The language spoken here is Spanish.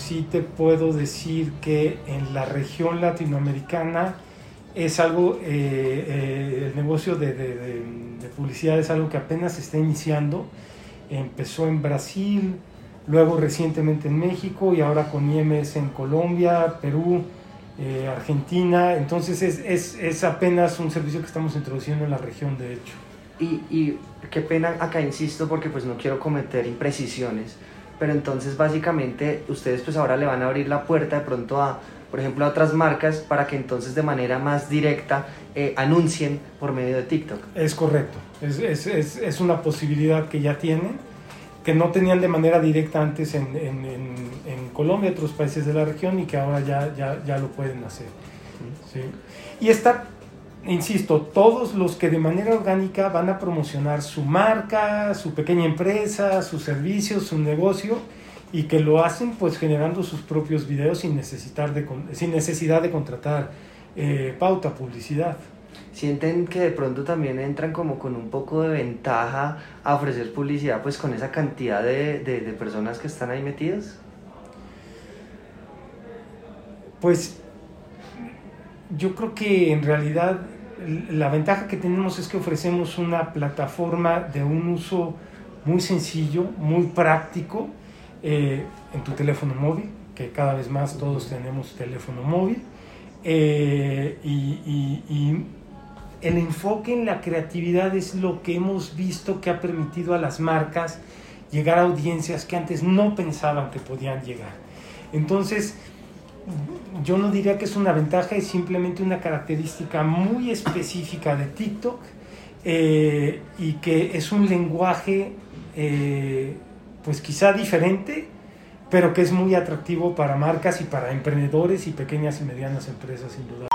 Sí te puedo decir que en la región latinoamericana es algo, eh, eh, el negocio de, de, de, publicidad es algo que apenas se está iniciando. Empezó en Brasil, luego recientemente en México y ahora con IMS en Colombia, Perú, eh, Argentina. Entonces es, es, es, apenas un servicio que estamos introduciendo en la región, de hecho. Y, y qué pena, acá insisto porque pues no quiero cometer imprecisiones, pero entonces básicamente ustedes pues ahora le van a abrir la puerta de pronto a, por ejemplo, a otras marcas para que entonces de manera más directa eh, anuncien por medio de TikTok. Es correcto, es, es, es, es una posibilidad que ya tienen que no tenían de manera directa antes en, en, en, en Colombia otros países de la región y que ahora ya, ya, ya lo pueden hacer. ¿sí? Y está, insisto, todos los que de manera orgánica van a promocionar su marca, su pequeña empresa, sus servicios, su negocio y que lo hacen pues generando sus propios videos sin, necesitar de, sin necesidad de contratar eh, pauta, publicidad sienten que de pronto también entran como con un poco de ventaja a ofrecer publicidad pues con esa cantidad de, de, de personas que están ahí metidas? Pues yo creo que en realidad la ventaja que tenemos es que ofrecemos una plataforma de un uso muy sencillo, muy práctico eh, en tu teléfono móvil, que cada vez más todos tenemos teléfono móvil, eh, y, el enfoque en la creatividad es lo que hemos visto que ha permitido a las marcas llegar a audiencias que antes no pensaban que podían llegar. Entonces, yo no diría que es una ventaja, es simplemente una característica muy específica de TikTok eh, y que es un lenguaje, eh, pues quizá diferente, pero que es muy atractivo para marcas y para emprendedores y pequeñas y medianas empresas, sin duda.